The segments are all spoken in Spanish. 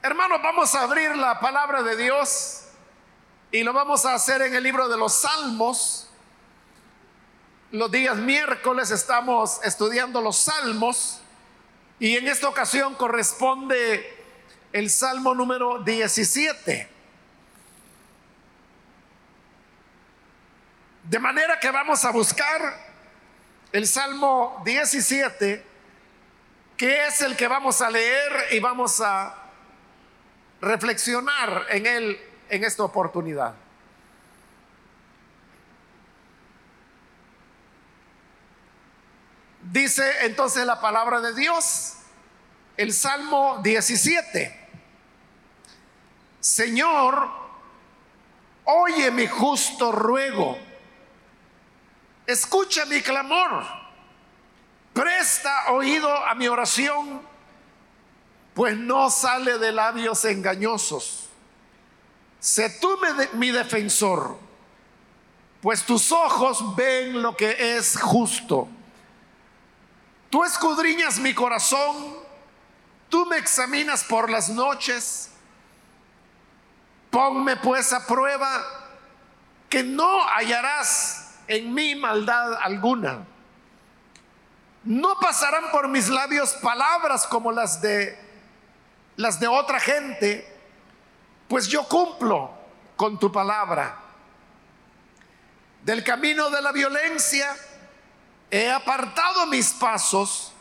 Hermanos, vamos a abrir la palabra de Dios y lo vamos a hacer en el libro de los Salmos. Los días miércoles estamos estudiando los Salmos y en esta ocasión corresponde el Salmo número 17. De manera que vamos a buscar el Salmo 17, que es el que vamos a leer y vamos a reflexionar en él en esta oportunidad. Dice entonces la palabra de Dios, el Salmo 17. Señor, oye mi justo ruego escucha mi clamor, presta oído a mi oración, pues no sale de labios engañosos. Sé tú mi defensor, pues tus ojos ven lo que es justo. Tú escudriñas mi corazón, tú me examinas por las noches. Ponme pues a prueba que no hallarás en mí maldad alguna. No pasarán por mis labios palabras como las de las de otra gente, pues yo cumplo con tu palabra. Del camino de la violencia he apartado mis pasos,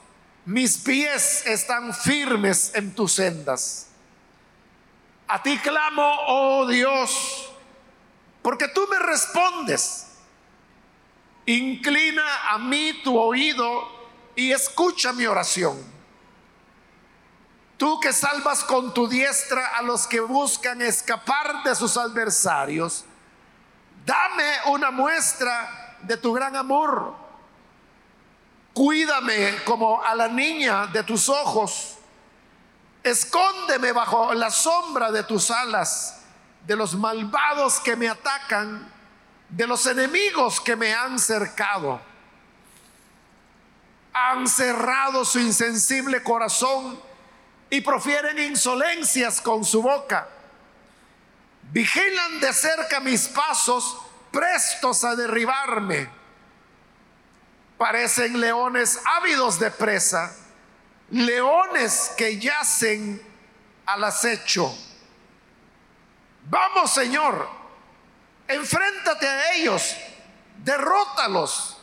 mis pies están firmes en tus sendas. A ti clamo, oh Dios, porque tú me respondes. Inclina a mí tu oído y escucha mi oración. Tú que salvas con tu diestra a los que buscan escapar de sus adversarios, dame una muestra de tu gran amor. Cuídame como a la niña de tus ojos. Escóndeme bajo la sombra de tus alas, de los malvados que me atacan de los enemigos que me han cercado. Han cerrado su insensible corazón y profieren insolencias con su boca. Vigilan de cerca mis pasos, prestos a derribarme. Parecen leones ávidos de presa, leones que yacen al acecho. Vamos, Señor, Enfréntate a ellos, derrótalos.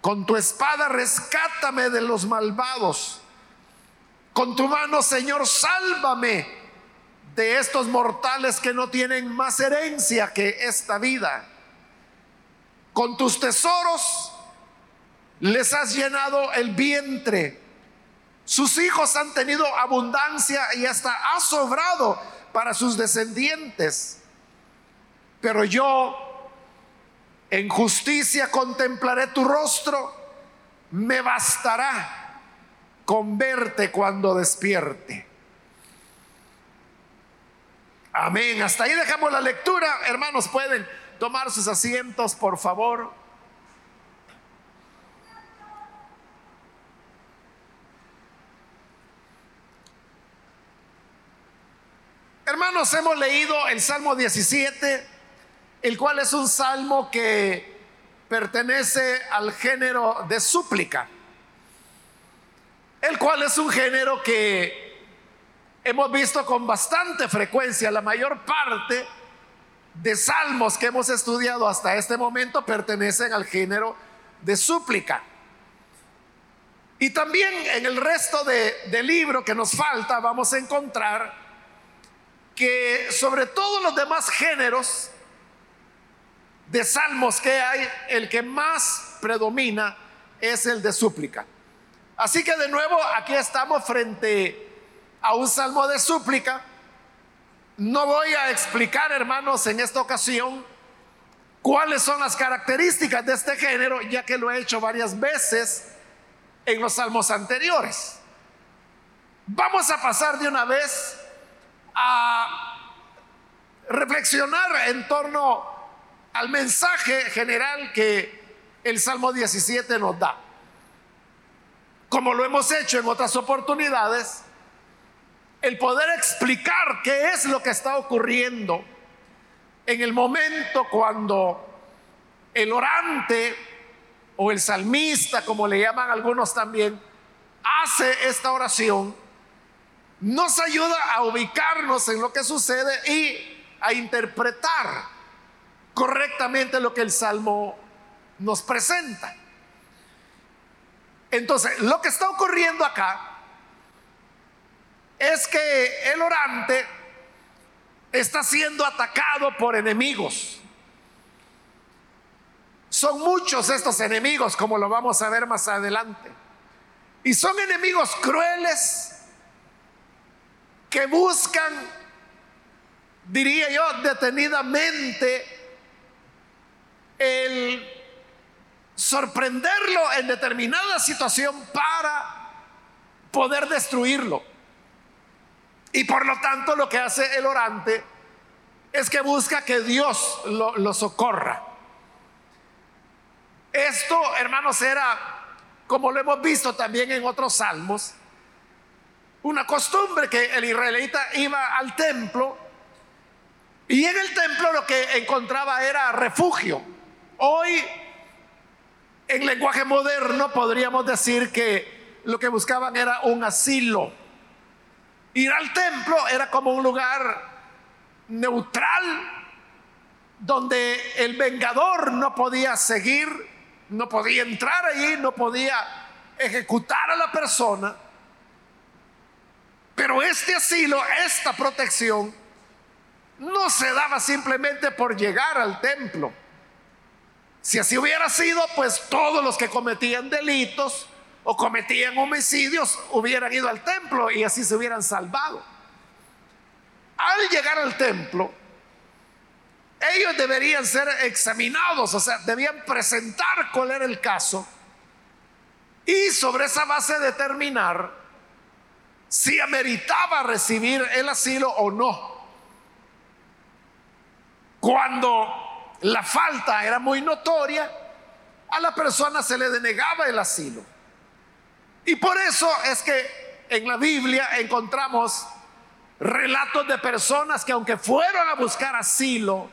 Con tu espada rescátame de los malvados. Con tu mano, Señor, sálvame de estos mortales que no tienen más herencia que esta vida. Con tus tesoros les has llenado el vientre. Sus hijos han tenido abundancia y hasta ha sobrado para sus descendientes. Pero yo en justicia contemplaré tu rostro, me bastará con verte cuando despierte. Amén. Hasta ahí dejamos la lectura. Hermanos, pueden tomar sus asientos, por favor. Hermanos, hemos leído el Salmo 17 el cual es un salmo que pertenece al género de súplica, el cual es un género que hemos visto con bastante frecuencia, la mayor parte de salmos que hemos estudiado hasta este momento pertenecen al género de súplica. Y también en el resto del libro que nos falta vamos a encontrar que sobre todos los demás géneros de salmos que hay, el que más predomina es el de súplica. Así que de nuevo aquí estamos frente a un salmo de súplica. No voy a explicar, hermanos, en esta ocasión cuáles son las características de este género, ya que lo he hecho varias veces en los salmos anteriores. Vamos a pasar de una vez a reflexionar en torno al mensaje general que el Salmo 17 nos da. Como lo hemos hecho en otras oportunidades, el poder explicar qué es lo que está ocurriendo en el momento cuando el orante o el salmista, como le llaman algunos también, hace esta oración, nos ayuda a ubicarnos en lo que sucede y a interpretar correctamente lo que el Salmo nos presenta. Entonces, lo que está ocurriendo acá es que el orante está siendo atacado por enemigos. Son muchos estos enemigos, como lo vamos a ver más adelante. Y son enemigos crueles que buscan, diría yo, detenidamente el sorprenderlo en determinada situación para poder destruirlo. Y por lo tanto lo que hace el orante es que busca que Dios lo, socorra. Esto, hermanos, era, como lo hemos visto también en otros salmos, una costumbre que el israelita iba al templo y en el templo lo que encontraba era refugio. Hoy, en lenguaje moderno, podríamos decir que lo que buscaban era un asilo Ir al templo era como un lugar neutral donde el vengador no podía seguir, no podía entrar allí, no podía ejecutar a la persona. Pero este asilo, esta protección, no se daba simplemente por llegar al templo. Si así hubiera sido, pues todos los que cometían delitos, o cometían homicidios hubieran ido al templo y así se hubieran salvado. Al llegar al templo, ellos deberían ser examinados, o sea, debían presentar cuál era el caso y sobre esa base determinar si ameritaba recibir el asilo o no. Cuando la falta era muy notoria, a la persona se le denegaba el asilo. Y por eso es que en la Biblia encontramos relatos de personas que aunque fueron a buscar asilo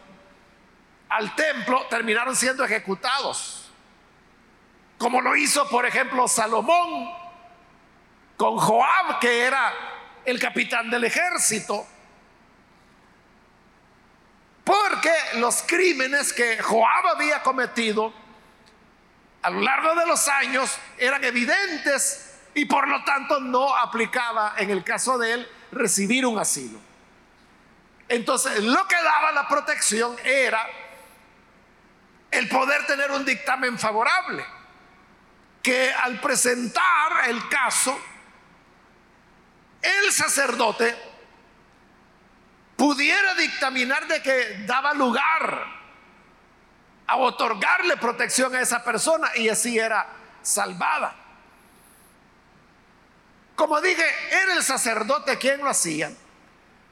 al templo, terminaron siendo ejecutados. Como lo hizo, por ejemplo, Salomón con Joab, que era el capitán del ejército. Porque los crímenes que Joab había cometido a lo largo de los años eran evidentes y por lo tanto no aplicaba en el caso de él recibir un asilo. Entonces, lo que daba la protección era el poder tener un dictamen favorable, que al presentar el caso, el sacerdote pudiera dictaminar de que daba lugar a otorgarle protección a esa persona y así era salvada. Como dije, era el sacerdote quien lo hacía.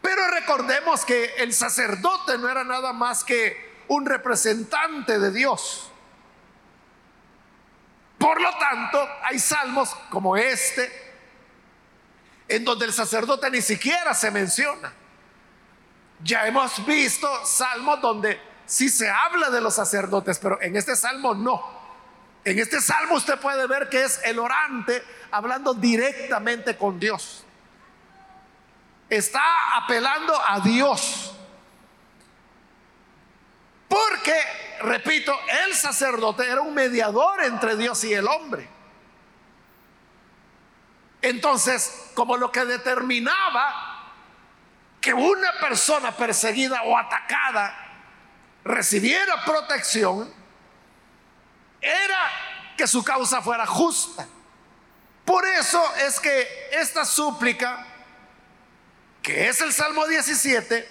Pero recordemos que el sacerdote no era nada más que un representante de Dios. Por lo tanto, hay salmos como este, en donde el sacerdote ni siquiera se menciona. Ya hemos visto salmos donde sí se habla de los sacerdotes, pero en este salmo no. En este salmo usted puede ver que es el orante hablando directamente con Dios. Está apelando a Dios. Porque, repito, el sacerdote era un mediador entre Dios y el hombre. Entonces, como lo que determinaba que una persona perseguida o atacada recibiera protección era que su causa fuera justa. Por eso es que esta súplica, que es el Salmo 17,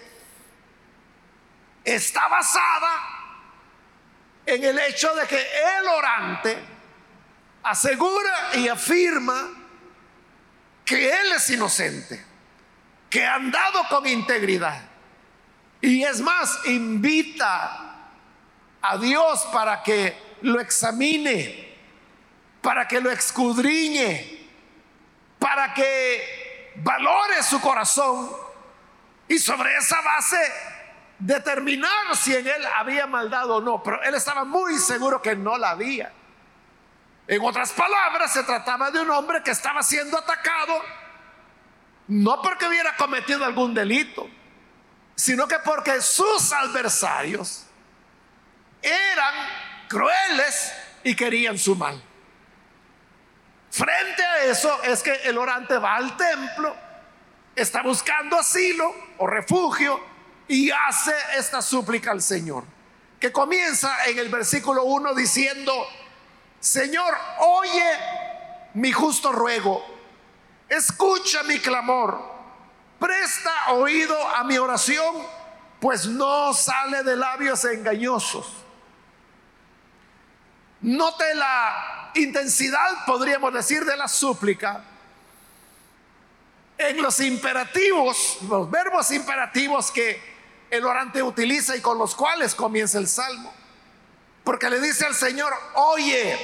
está basada en el hecho de que el orante asegura y afirma que él es inocente, que ha andado con integridad y es más, invita a Dios para que lo examine, para que lo escudriñe, para que valore su corazón y sobre esa base determinar si en él había maldad o no. Pero él estaba muy seguro que no la había. En otras palabras, se trataba de un hombre que estaba siendo atacado no porque hubiera cometido algún delito, sino que porque sus adversarios eran crueles y querían su mal. Frente a eso es que el orante va al templo, está buscando asilo o refugio y hace esta súplica al Señor, que comienza en el versículo 1 diciendo, Señor, oye mi justo ruego, escucha mi clamor, presta oído a mi oración, pues no sale de labios engañosos. Note la intensidad, podríamos decir, de la súplica en los imperativos, los verbos imperativos que el orante utiliza y con los cuales comienza el salmo. Porque le dice al Señor, oye,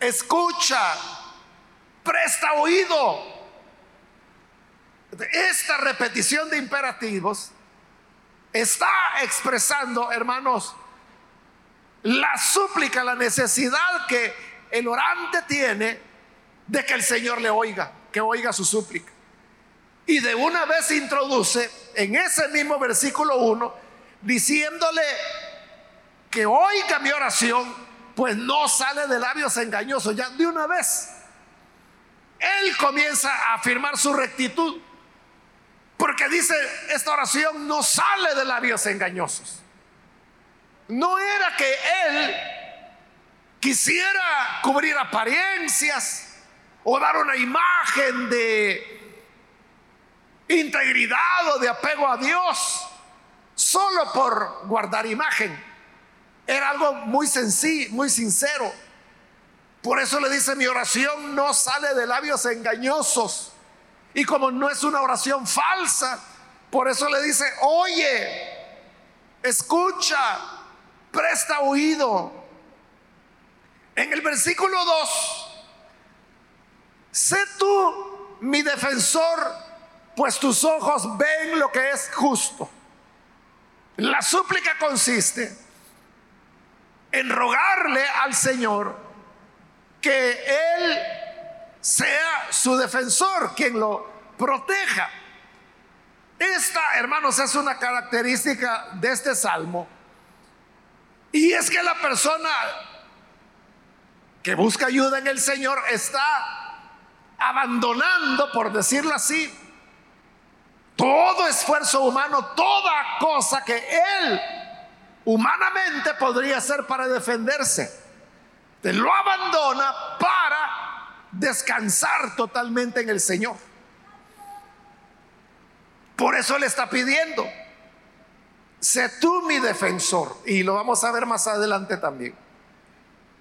escucha, presta oído. Esta repetición de imperativos está expresando, hermanos, la súplica, la necesidad que el orante tiene de que el Señor le oiga, que oiga su súplica. Y de una vez introduce en ese mismo versículo 1, diciéndole que oiga mi oración, pues no sale de labios engañosos, ya de una vez. Él comienza a afirmar su rectitud, porque dice, esta oración no sale de labios engañosos. No era que él quisiera cubrir apariencias o dar una imagen de integridad o de apego a Dios solo por guardar imagen. Era algo muy sencillo, muy sincero. Por eso le dice, mi oración no sale de labios engañosos. Y como no es una oración falsa, por eso le dice, oye, escucha, presta oído. En el versículo 2, sé tú mi defensor, pues tus ojos ven lo que es justo. La súplica consiste en rogarle al Señor que Él sea su defensor, quien lo proteja. Esta, hermanos, es una característica de este salmo y es que la persona que busca ayuda en el Señor está abandonando, por decirlo así, todo esfuerzo humano, toda cosa que él humanamente podría hacer para defenderse. Te lo abandona para descansar totalmente en el Señor. Por eso le está pidiendo, sé tú mi defensor. Y lo vamos a ver más adelante también.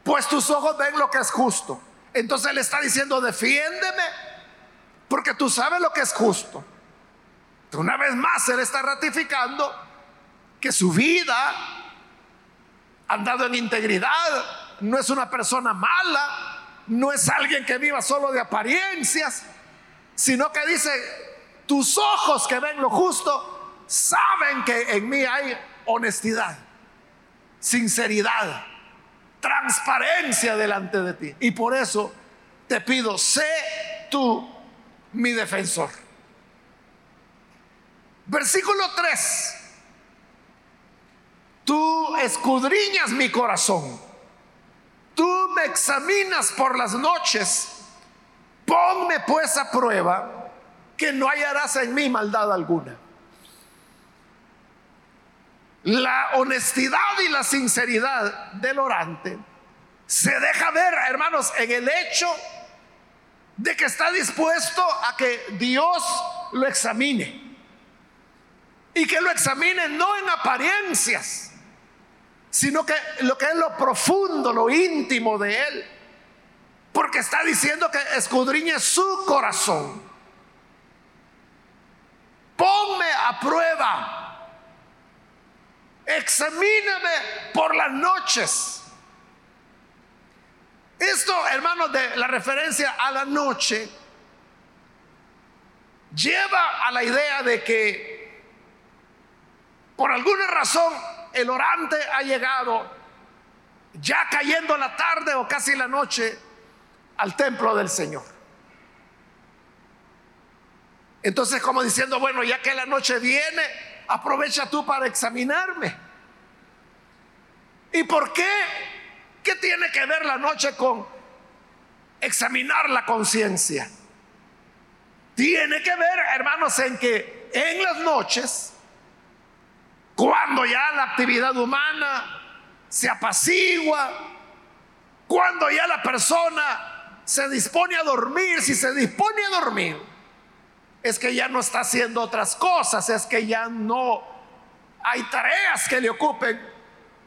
Pues tus ojos ven lo que es justo. Entonces él está diciendo, defiéndeme, porque tú sabes lo que es justo. Una vez más, él está ratificando que su vida ha andado en integridad, no es una persona mala, no es alguien que viva solo de apariencias, sino que dice, tus ojos que ven lo justo, saben que en mí hay honestidad, sinceridad, transparencia delante de ti. Y por eso te pido, sé tú mi defensor. Versículo 3. Tú escudriñas mi corazón. Examinas por las noches. Ponme pues a prueba que no hallarás en mí maldad alguna la honestidad y la sinceridad del orante se deja ver, hermanos, en el hecho de que está dispuesto a que Dios lo examine. Y que lo examine no en apariencias, sino que lo que es lo profundo, lo íntimo de Él. Porque está diciendo que escudriñe su corazón. Ponme a prueba examíname por las noches. Esto, hermanos, de la referencia a la noche, lleva a la idea de que por alguna razón el orante ha llegado ya cayendo la tarde o casi la noche al templo del Señor. Entonces como diciendo, bueno, ya que la noche viene, aprovecha tú para examinarme. ¿Y por qué? ¿Qué tiene que ver la noche con examinar la conciencia? Tiene que ver, hermanos, en que en las noches, cuando ya la actividad humana se apacigua, cuando ya la persona se dispone a dormir, si se dispone a dormir, es que ya no está haciendo otras cosas, es que ya no hay tareas que le ocupen,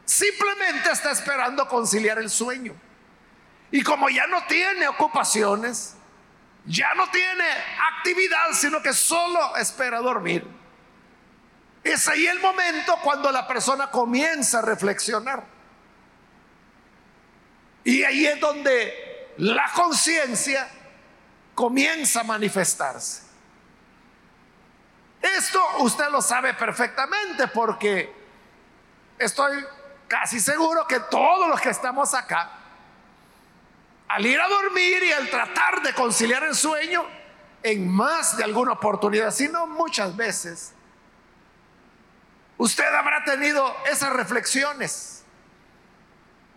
simplemente está esperando conciliar el sueño. Y como ya no tiene ocupaciones, ya no tiene actividad, sino que solo espera dormir. Es ahí el momento cuando la persona comienza a reflexionar. Y ahí es donde la conciencia comienza a manifestarse. Esto usted lo sabe perfectamente porque estoy casi seguro que todos los que estamos acá, al ir a dormir y al tratar de conciliar el sueño, en más de alguna oportunidad, sino muchas veces, usted habrá tenido esas reflexiones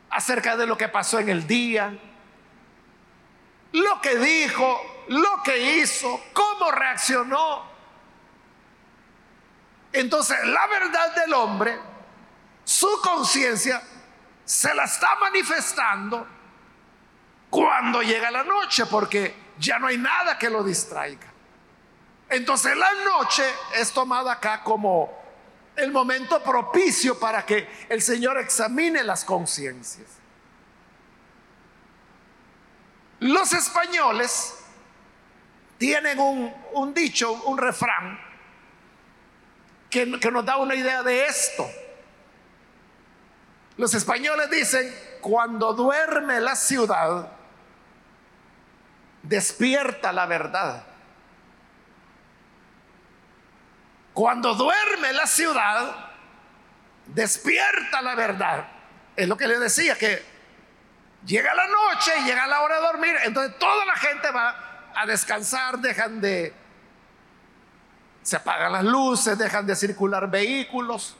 acerca de lo que pasó en el día, lo que dijo, lo que hizo, cómo reaccionó. Entonces, la verdad del hombre, su conciencia, se la está manifestando cuando llega la noche, porque ya no hay nada que lo distraiga. Entonces, la noche es tomada acá como el momento propicio para que el Señor examine las conciencias. Los españoles tienen un, dicho, un refrán, que, nos da una idea de esto. Los españoles dicen, cuando duerme la ciudad, despierta la verdad. Cuando duerme la ciudad, despierta la verdad. Es lo que le decía, que llega la noche, llega la hora de dormir, entonces toda la gente va a descansar, dejan de, se apagan las luces, dejan de circular vehículos,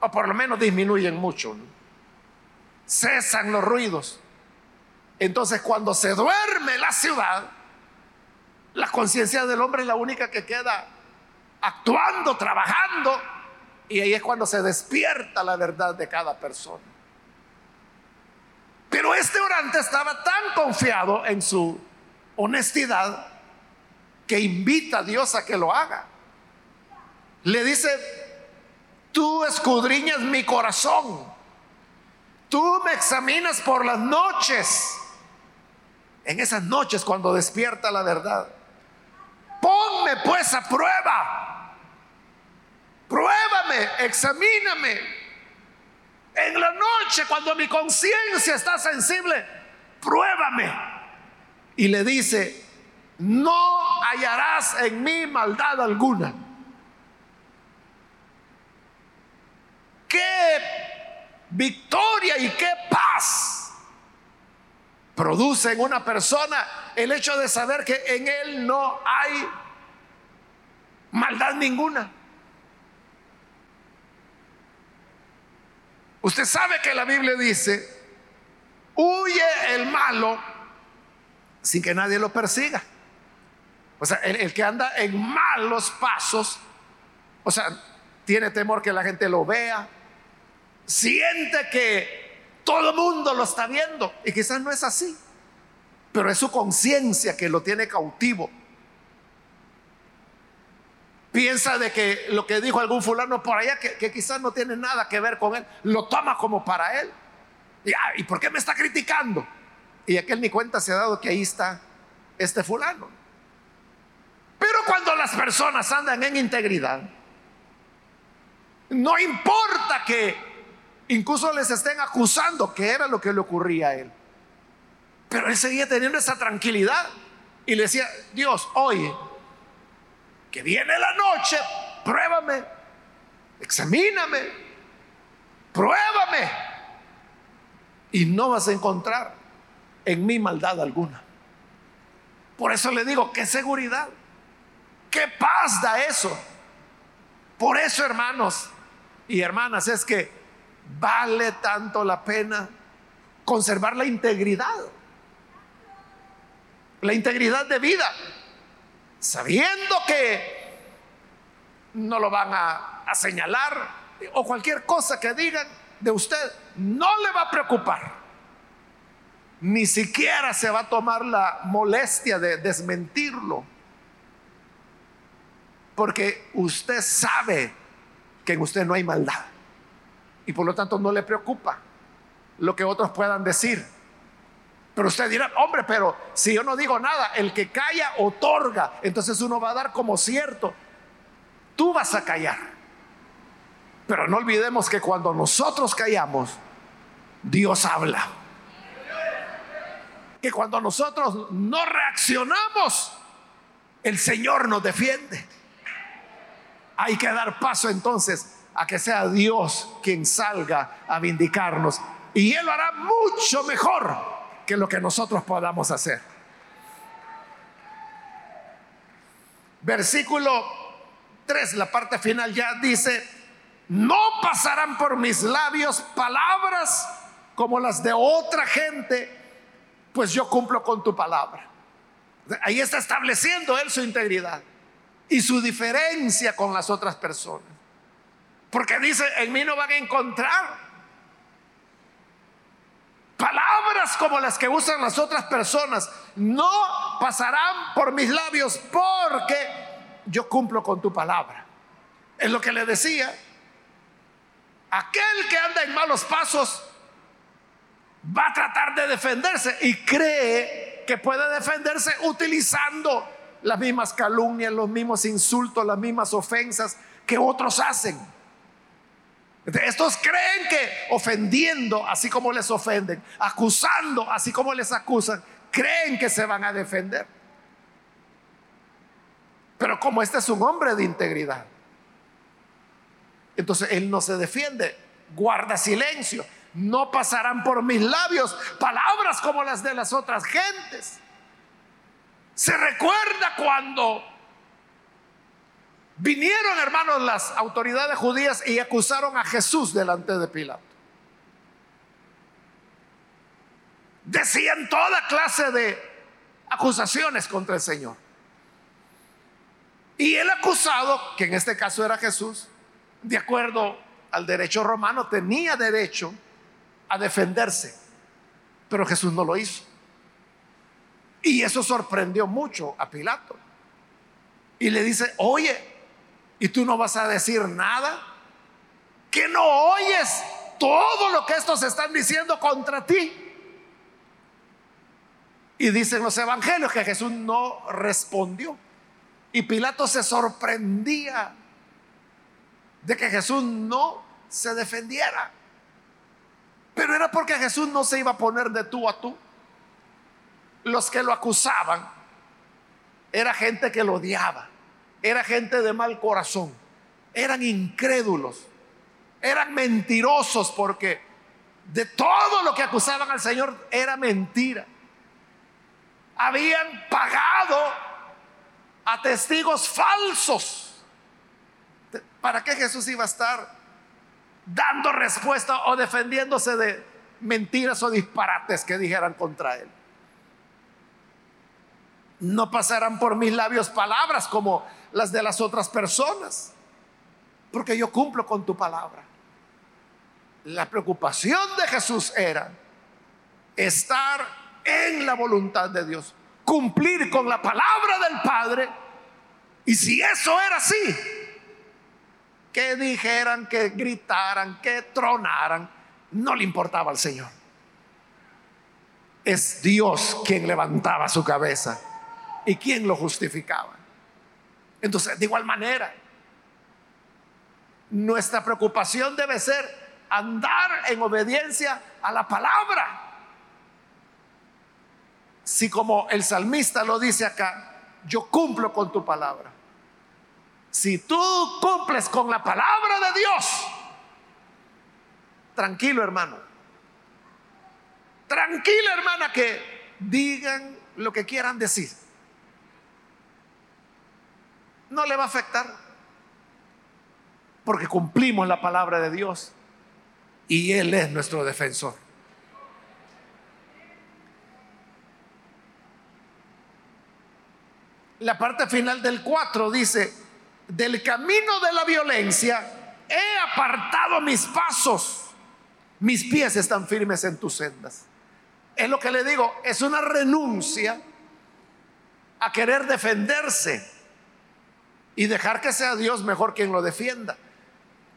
o por lo menos disminuyen mucho, cesan los ruidos. Entonces cuando se duerme la ciudad, la conciencia del hombre es la única que queda actuando, trabajando, y ahí es cuando se despierta la verdad de cada persona. Pero este orante estaba tan confiado en su honestidad que invita a Dios a que lo haga. Le dice, tú escudriñas mi corazón, tú me examinas por las noches, en esas noches cuando despierta la verdad. Ponme pues a prueba Pruébame, examíname. En la noche, cuando mi conciencia está sensible, pruébame. Y le dice, no hallarás en mí maldad alguna. Qué victoria y qué paz produce en una persona el hecho de saber que en él no hay maldad ninguna. Usted sabe que la Biblia dice, huye el malo sin que nadie lo persiga. O sea, el, que anda en malos pasos, o sea, tiene temor que la gente lo vea, siente que todo el mundo lo está viendo y quizás no es así, pero es su conciencia que lo tiene cautivo piensa de que lo que dijo algún fulano por allá, que, quizás no tiene nada que ver con él, lo toma como para él. Y, ¿Y por qué me está criticando? Y aquel ni cuenta se ha dado que ahí está este fulano. Pero cuando las personas andan en integridad, no importa que incluso les estén acusando que era lo que le ocurría a él. Pero él seguía teniendo esa tranquilidad y le decía, Dios, hoy que viene la noche, pruébame, examíname, pruébame. Y no vas a encontrar en mí maldad alguna. Por eso le digo, qué seguridad, qué paz da eso. Por eso, hermanos y hermanas, es que vale tanto la pena conservar la integridad. La integridad de vida. Sabiendo que no lo van a, señalar o cualquier cosa que digan de usted, no le va a preocupar. Ni siquiera se va a tomar la molestia de desmentirlo. Porque usted sabe que en usted no hay maldad. Y por lo tanto no le preocupa lo que otros puedan decir. Pero usted dirá, hombre, pero si yo no digo nada, el que calla otorga. Entonces uno va a dar como cierto. Tú vas a callar. Pero no olvidemos que cuando nosotros callamos, Dios habla. Que cuando nosotros no reaccionamos, el Señor nos defiende. Hay que dar paso entonces a que sea Dios quien salga a vindicarnos. Y Él lo hará mucho mejor que lo que nosotros podamos hacer. Versículo 3, la parte final ya dice, no pasarán por mis labios palabras como las de otra gente, pues yo cumplo con tu palabra. Ahí está estableciendo Él su integridad y su diferencia con las otras personas. Porque dice, en mí no van a encontrar palabras como las que usan las otras personas. No pasarán por mis labios porque yo cumplo con tu palabra. Es lo que le decía. Aquel que anda en malos pasos va a tratar de defenderse y cree que puede defenderse utilizando las mismas calumnias, los mismos insultos, las mismas ofensas que otros hacen. Estos creen que ofendiendo, así como les ofenden, acusando, así como les acusan, creen que se van a defender. Pero como este es un hombre de integridad, entonces él no se defiende, guarda silencio. No pasarán por mis labios palabras como las de las otras gentes. Se recuerda cuando vinieron, hermanos, las autoridades judías y acusaron a Jesús delante de Pilato. Decían toda clase de acusaciones contra el Señor. Y el acusado, que en este caso era Jesús, de acuerdo al derecho romano, tenía derecho a defenderse, pero Jesús no lo hizo. Y eso sorprendió mucho a Pilato. Y le dice, oye, ¿y tú no vas a decir nada? ¿Que no oyes todo lo que estos están diciendo contra ti? Y dicen los evangelios que Jesús no respondió. Y Pilato se sorprendía de que Jesús no se defendiera. Pero era porque Jesús no se iba a poner de tú a tú los que lo acusaban era gente que lo odiaba, era gente de mal corazón, eran incrédulos, eran mentirosos porque de todo lo que acusaban al Señor era mentira. Habían pagado a testigos falsos. ¿Para qué Jesús iba a estar dando respuesta o defendiéndose de mentiras o disparates que dijeran contra él? no pasarán por mis labios palabras como las de las otras personas, porque yo cumplo con tu palabra. La preocupación de Jesús era estar en la voluntad de Dios, cumplir con la palabra del Padre, y si eso era así, que dijeran, que gritaran, que tronaran, no le importaba al Señor. Es Dios quien levantaba su cabeza ¿Y quién lo justificaba? Entonces, de igual manera, nuestra preocupación debe ser andar en obediencia a la palabra. Si como el salmista lo dice acá, yo cumplo con tu palabra. Si tú cumples con la palabra de Dios, tranquilo hermano, tranquila hermana que digan lo que quieran decir. No le va a afectar porque cumplimos la palabra de Dios y Él es nuestro defensor. La parte final del 4 dice, del camino de la violencia he apartado mis pasos, mis pies están firmes en tus sendas. Es lo que le digo, es una renuncia a querer defenderse y dejar que sea Dios mejor quien lo defienda.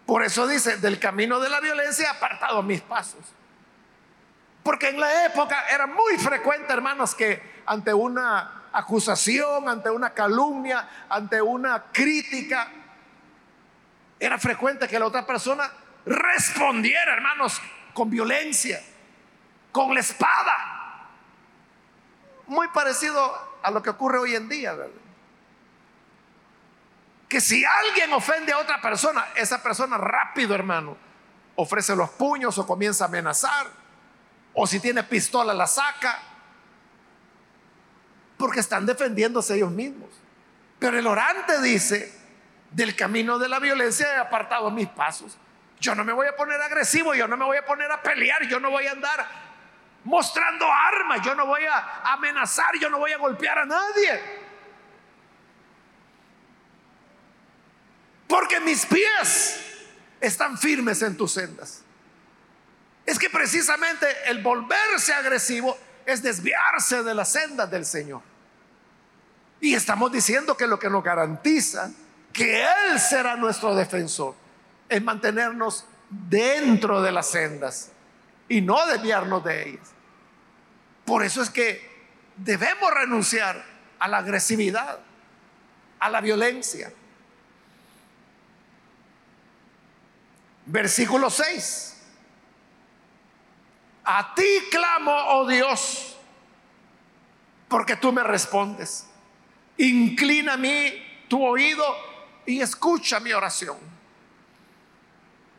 Por eso dice, del camino de la violencia he apartado mis pasos. Porque en la época era muy frecuente, hermanos, que ante una acusación, ante una calumnia, ante una crítica, era frecuente que la otra persona respondiera, hermanos, con violencia, con la espada. Muy parecido a lo que ocurre hoy en día, ¿verdad? Que si alguien ofende a otra persona, esa persona rápido, hermano, ofrece los puños o comienza a amenazar, o si tiene pistola la saca, porque están defendiéndose ellos mismos. Pero el orante dice, del camino de la violencia he apartado mis pasos. Yo no me voy a poner agresivo, yo no me voy a poner a pelear, yo no voy a andar mostrando armas, yo no voy a amenazar, yo no voy a golpear a nadie. Porque mis pies están firmes en tus sendas. Es que precisamente el volverse agresivo es desviarse de las sendas del Señor. Y estamos diciendo que lo que nos garantiza que Él será nuestro defensor es mantenernos dentro de las sendas y no desviarnos de ellas. Por eso es que debemos renunciar a la agresividad, a la violencia. Versículo 6. A ti clamo, oh Dios, porque tú me respondes. Inclina a mí tu oído y escucha mi oración.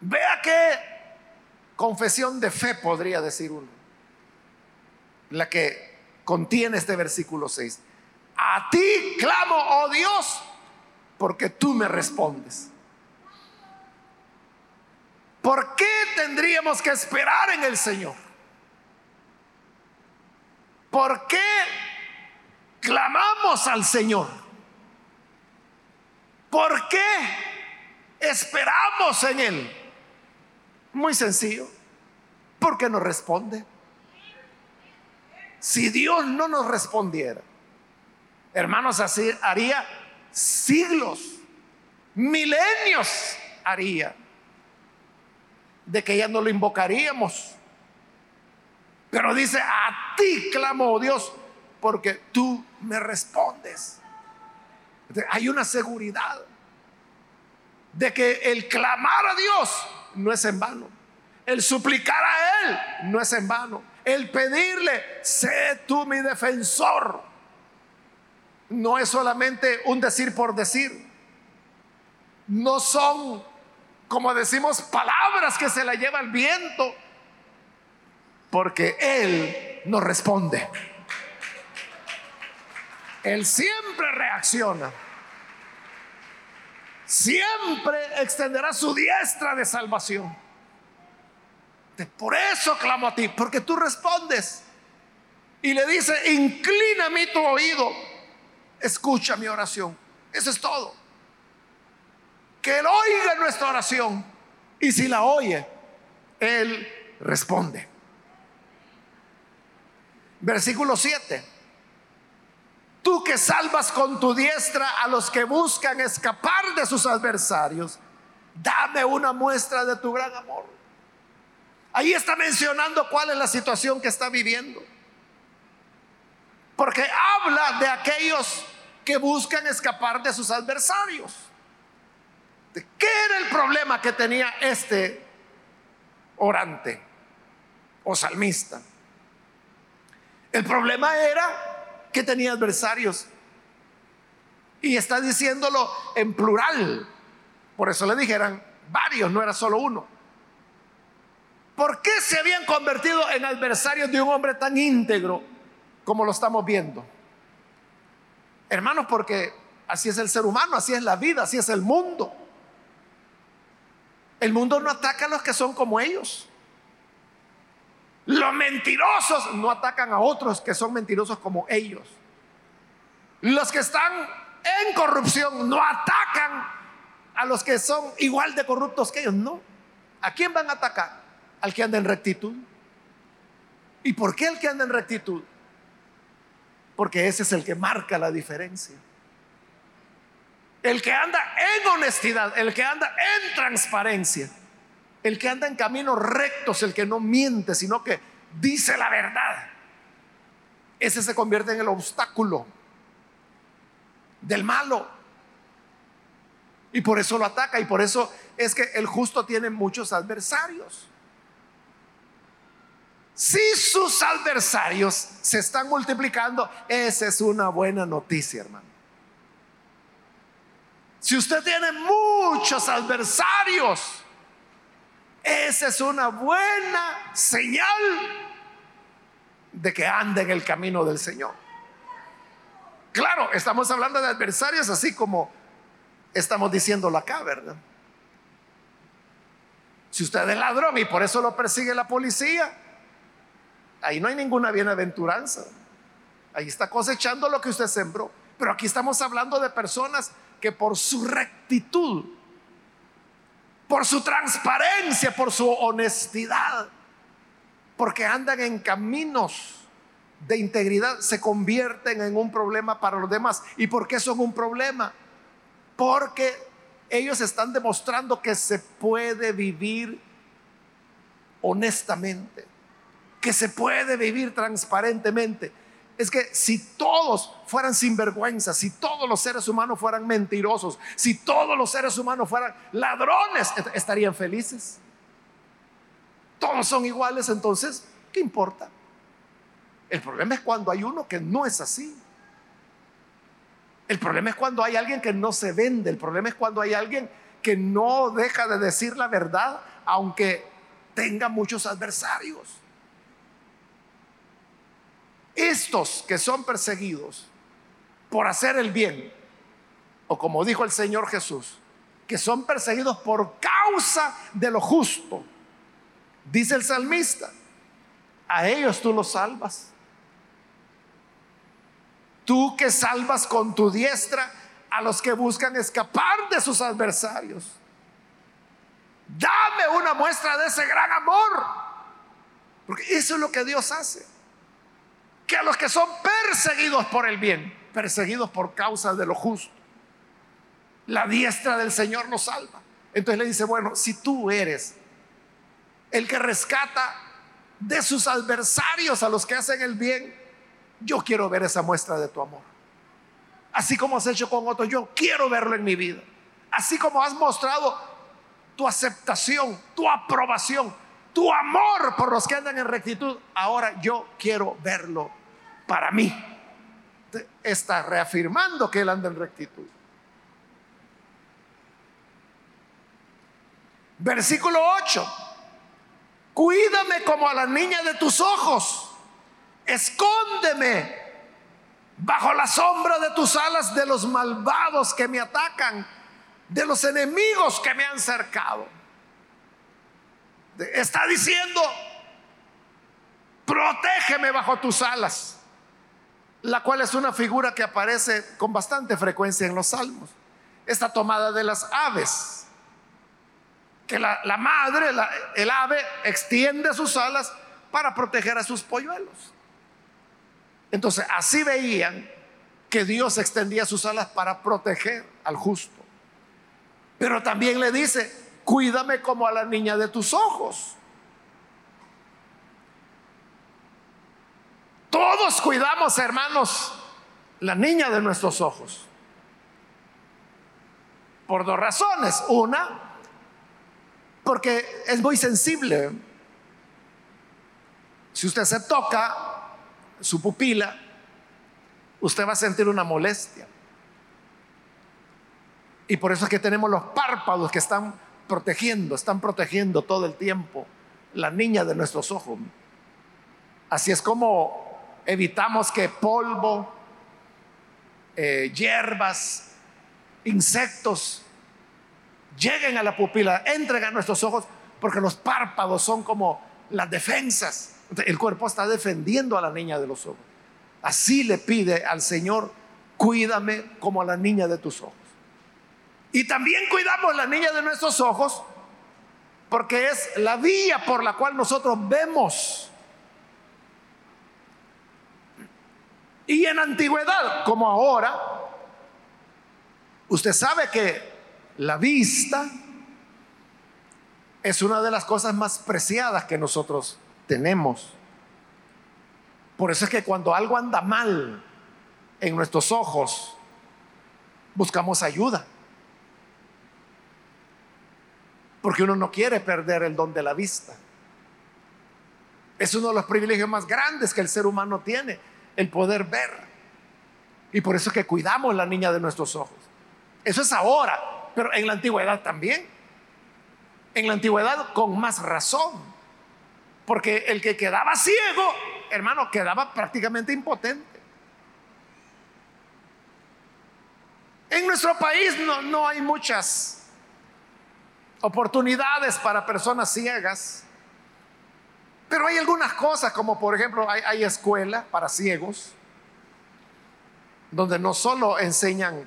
Vea qué confesión de fe podría decir uno. La que contiene este versículo 6. A ti clamo, oh Dios, porque tú me respondes. ¿Por qué tendríamos que esperar en el Señor? ¿Por qué clamamos al Señor? ¿Por qué esperamos en Él? Muy sencillo, porque nos responde. Si Dios no nos respondiera, hermanos, así haría siglos, milenios haría, de que ya no lo invocaríamos pero dice, a ti clamo, oh Dios, porque tú me respondes. Hay una seguridad de que el clamar a Dios no es en vano. El suplicar a Él no es en vano. El pedirle, sé tú mi defensor. No es solamente un decir por decir. No son, como decimos, palabras que se la lleva el viento porque Él nos responde. Él siempre reacciona. Siempre extenderá su diestra de salvación. Por eso clamo a ti, porque tú respondes. Y le dice, inclina mi tu oído, escucha mi oración. Eso es todo. Que Él oiga nuestra oración. Y si la oye, Él responde. Versículo 7. Tú que salvas con tu diestra a los que buscan escapar de sus adversarios, dame una muestra de tu gran amor. Ahí está mencionando cuál es la situación que está viviendo. Porque habla de aquellos que buscan escapar de sus adversarios. ¿Qué era el problema que tenía este orante o salmista? El problema era que tenía adversarios. Y está diciéndolo en plural. Por eso le dijeran varios, no era solo uno. ¿Por qué se habían convertido en adversarios de un hombre tan íntegro como lo estamos viendo? Hermanos, porque así es el ser humano, así es la vida, así es el mundo. El mundo no ataca a los que son como ellos. Los mentirosos no atacan a otros que son mentirosos como ellos. Los que están en corrupción no atacan a los que son igual de corruptos que ellos. No. ¿A quién van a atacar? Al que anda en rectitud. ¿Y por qué el que anda en rectitud? Porque ese es el que marca la diferencia. El que anda en honestidad, el que anda en transparencia, el que anda en caminos rectos, el que no miente, sino que dice la verdad. Ese se convierte en el obstáculo del malo. Y por eso lo ataca y por eso es que el justo tiene muchos adversarios. Si sus adversarios se están multiplicando, esa es una buena noticia, hermano. Si usted tiene muchos adversarios, esa es una buena señal de que anda en el camino del Señor. Claro, estamos hablando de adversarios así como estamos diciéndolo acá, ¿verdad? Si usted es ladrón y por eso lo persigue la policía, ahí no hay ninguna bienaventuranza. Ahí está cosechando lo que usted sembró. Pero aquí estamos hablando de personas que por su rectitud, por su transparencia, por su honestidad, porque andan en caminos de integridad, se convierten en un problema para los demás. ¿Y por qué son un problema? Porque ellos están demostrando que se puede vivir honestamente, que se puede vivir transparentemente. Es que si todos fueran sinvergüenza, si todos los seres humanos fueran mentirosos, si todos los seres humanos fueran ladrones, estarían felices. Todos son iguales, entonces, ¿qué importa? El problema es cuando hay uno que no es así. El problema es cuando hay alguien que no se vende. El problema es cuando hay alguien que no deja de decir la verdad, aunque tenga muchos adversarios. Estos que son perseguidos por hacer el bien, o como dijo el Señor Jesús, que son perseguidos por causa de lo justo, dice el salmista, a ellos tú los salvas. Tú que salvas con tu diestra a los que buscan escapar de sus adversarios. Dame una muestra de ese gran amor. Porque eso es lo que Dios hace. Que a los que son perseguidos por el bien, perseguidos por causa de lo justo, la diestra del Señor nos salva. Entonces le dice, bueno, si tú eres el que rescata de sus adversarios a los que hacen el bien, yo quiero ver esa muestra de tu amor. Así como has hecho con otros, yo quiero verlo en mi vida. Así como has mostrado tu aceptación, tu aprobación, tu amor por los que andan en rectitud, ahora yo quiero verlo para mí. Está reafirmando que él anda en rectitud. Versículo 8. Cuídame como a la niña de tus ojos escóndeme bajo la sombra de tus alas de los malvados que me atacan, de los enemigos que me han cercado. Está diciendo, protégeme bajo tus alas, la cual es una figura que aparece con bastante frecuencia en los salmos. Esta tomada de las aves, que la, madre, el ave, extiende sus alas para proteger a sus polluelos. Entonces, así veían que Dios extendía sus alas para proteger al justo. Pero también le dice, cuídame como a la niña de tus ojos. Todos cuidamos, hermanos, la niña de nuestros ojos. Por dos razones. Una, porque es muy sensible. Si usted se toca su pupila, usted va a sentir una molestia. Y por eso es que tenemos los párpados que están protegiendo, están protegiendo todo el tiempo la niña de nuestros ojos. Así es como evitamos que polvo, eh, hierbas, insectos lleguen a la pupila, entren a nuestros ojos, porque los párpados son como las defensas. El cuerpo está defendiendo a la niña de los ojos. Así le pide al Señor, cuídame como a la niña de tus ojos. Y también cuidamos la niña de nuestros ojos porque es la vía por la cual nosotros vemos. Y en antigüedad, como ahora, usted sabe que la vista es una de las cosas más preciadas que nosotros tenemos. Por eso es que cuando algo anda mal en nuestros ojos, buscamos ayuda. Porque uno no quiere perder el don de la vista. Es uno de los privilegios más grandes que el ser humano tiene, el poder ver. Y por eso es que cuidamos la niña de nuestros ojos. Eso es ahora, pero en la antigüedad también. En la antigüedad con más razón. Porque el que quedaba ciego, hermano, quedaba prácticamente impotente. En nuestro país no, no hay muchas oportunidades para personas ciegas. Pero hay algunas cosas, como por ejemplo hay, hay escuela para ciegos, donde no solo enseñan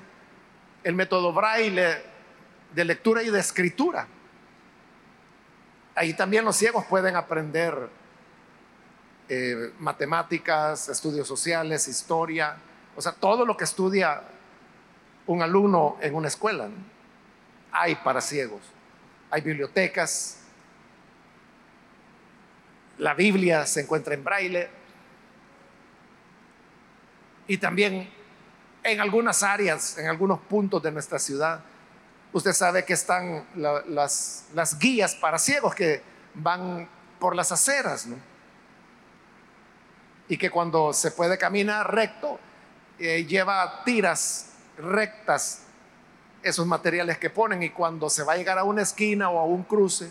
el método braille de lectura y de escritura, ahí también los ciegos pueden aprender eh, matemáticas, estudios sociales, historia, o sea, todo lo que estudia un alumno en una escuela, hay para ciegos hay bibliotecas, la Biblia se encuentra en braille. Y también en algunas áreas, en algunos puntos de nuestra ciudad, usted sabe que están las, guías para ciegos que van por las aceras, Y que cuando se puede caminar recto, eh, lleva tiras rectas esos materiales que ponen y cuando se va a llegar a una esquina o a un cruce,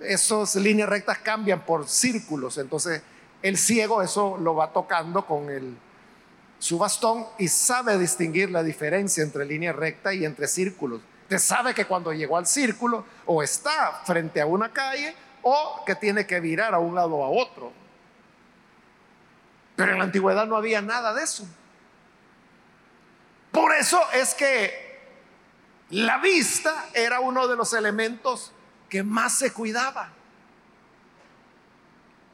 esas líneas rectas cambian por círculos. Entonces el ciego eso lo va tocando con el, su bastón y sabe distinguir la diferencia entre línea recta y entre círculos. Usted sabe que cuando llegó al círculo o está frente a una calle o que tiene que virar a un lado o a otro. Pero en la antigüedad no había nada de eso. Por eso es que la vista era uno de los elementos que más se cuidaba.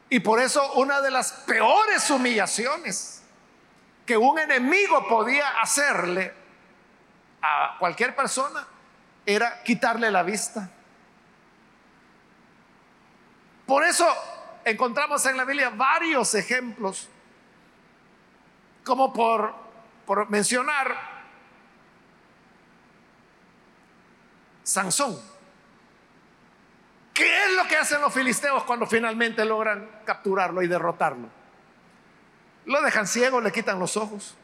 Y por eso una de las peores humillaciones que un enemigo podía hacerle a cualquier persona era quitarle la vista. Por eso encontramos en la Biblia varios ejemplos, como por, mencionar Sansón. ¿Qué es lo que hacen los filisteos cuando finalmente logran capturarlo y derrotarlo? Lo dejan ciego, le quitan los ojos.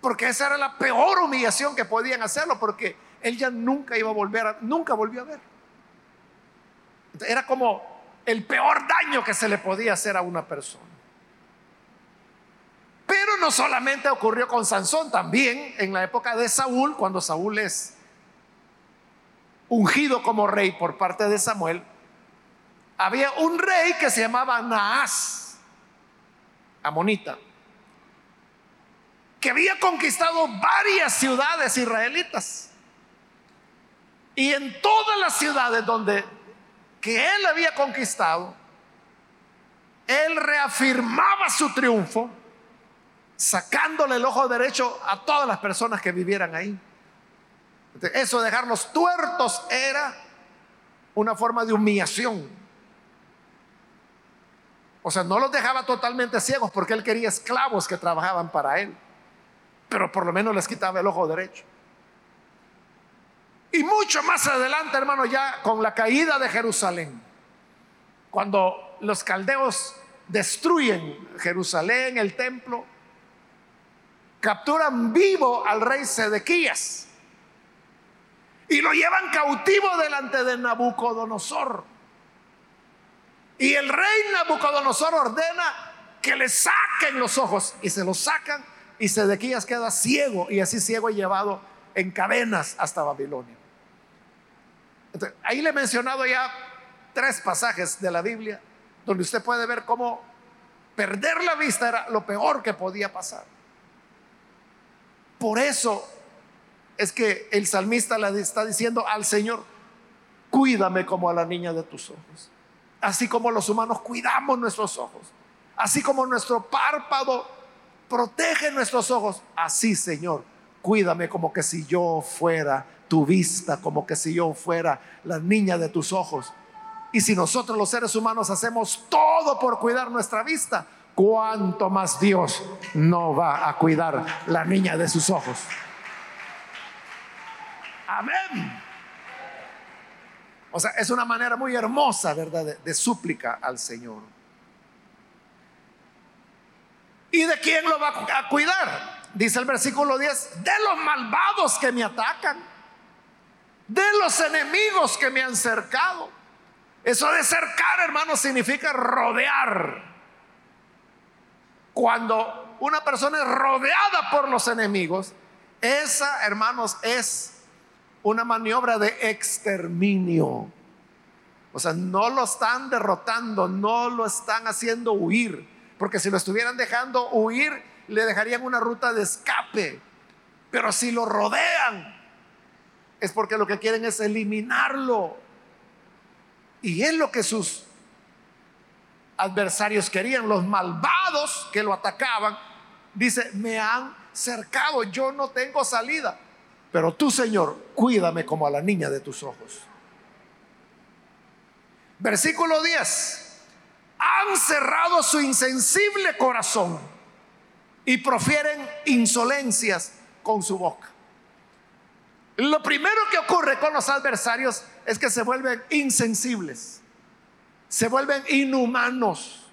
Porque esa era la peor humillación que podían hacerlo, porque él ya nunca iba a volver a, nunca volvió a ver. Era como el peor daño que se le podía hacer a una persona. Pero no solamente ocurrió con Sansón, también en la época de Saúl, cuando Saúl es ungido como rey por parte de Samuel, había un rey que se llamaba Naas, amonita, que había conquistado varias ciudades israelitas. Y en todas las ciudades donde que él había conquistado, él reafirmaba su triunfo, sacándole el ojo derecho a todas las personas que vivieran ahí. Eso de dejarlos tuertos era una forma de humillación. O sea, no los dejaba totalmente ciegos porque él quería esclavos que trabajaban para él. Pero por lo menos les quitaba el ojo derecho. Y mucho más adelante, hermano, ya con la caída de Jerusalén, cuando los caldeos destruyen Jerusalén, el templo, capturan vivo al rey Sedequías y lo llevan cautivo delante de Nabucodonosor. Y el rey Nabucodonosor ordena que le saquen los ojos y se los sacan y Sedequías queda ciego y así ciego y llevado en cadenas hasta Babilonia. ahí le he mencionado ya tres pasajes de la Biblia donde usted puede ver cómo perder la vista era lo peor que podía pasar. Por eso es que el salmista le está diciendo al Señor, cuídame como a la niña de tus ojos. Así como los humanos cuidamos nuestros ojos. Así como nuestro párpado protege nuestros ojos. Así, Señor, cuídame como que si yo fuera tu vista, como que si yo fuera la niña de tus ojos. Y si nosotros los seres humanos hacemos todo por cuidar nuestra vista, ¿cuánto más Dios no va a cuidar la niña de sus ojos? Amén. O sea, es una manera muy hermosa, ¿verdad? De, súplica al Señor. ¿Y de quién lo va a cuidar? Dice el versículo 10, de los malvados que me atacan, de los enemigos que me han cercado. Eso de cercar, hermano, significa rodear. Cuando una persona es rodeada por los enemigos, esa, hermanos, es una maniobra de exterminio. O sea, no lo están derrotando, no lo están haciendo huir, porque si lo estuvieran dejando huir, le dejarían una ruta de escape. Pero si lo rodean, es porque lo que quieren es eliminarlo. Y es lo que sus adversarios querían, los malvados que lo atacaban. Dice, me han cercado, yo no tengo salida. Pero tú, Señor, cuídame como a la niña de tus ojos. Versículo 10. Han cerrado su insensible corazón y profieren insolencias con su boca. Lo primero que ocurre con los adversarios es que se vuelven insensibles, se vuelven inhumanos.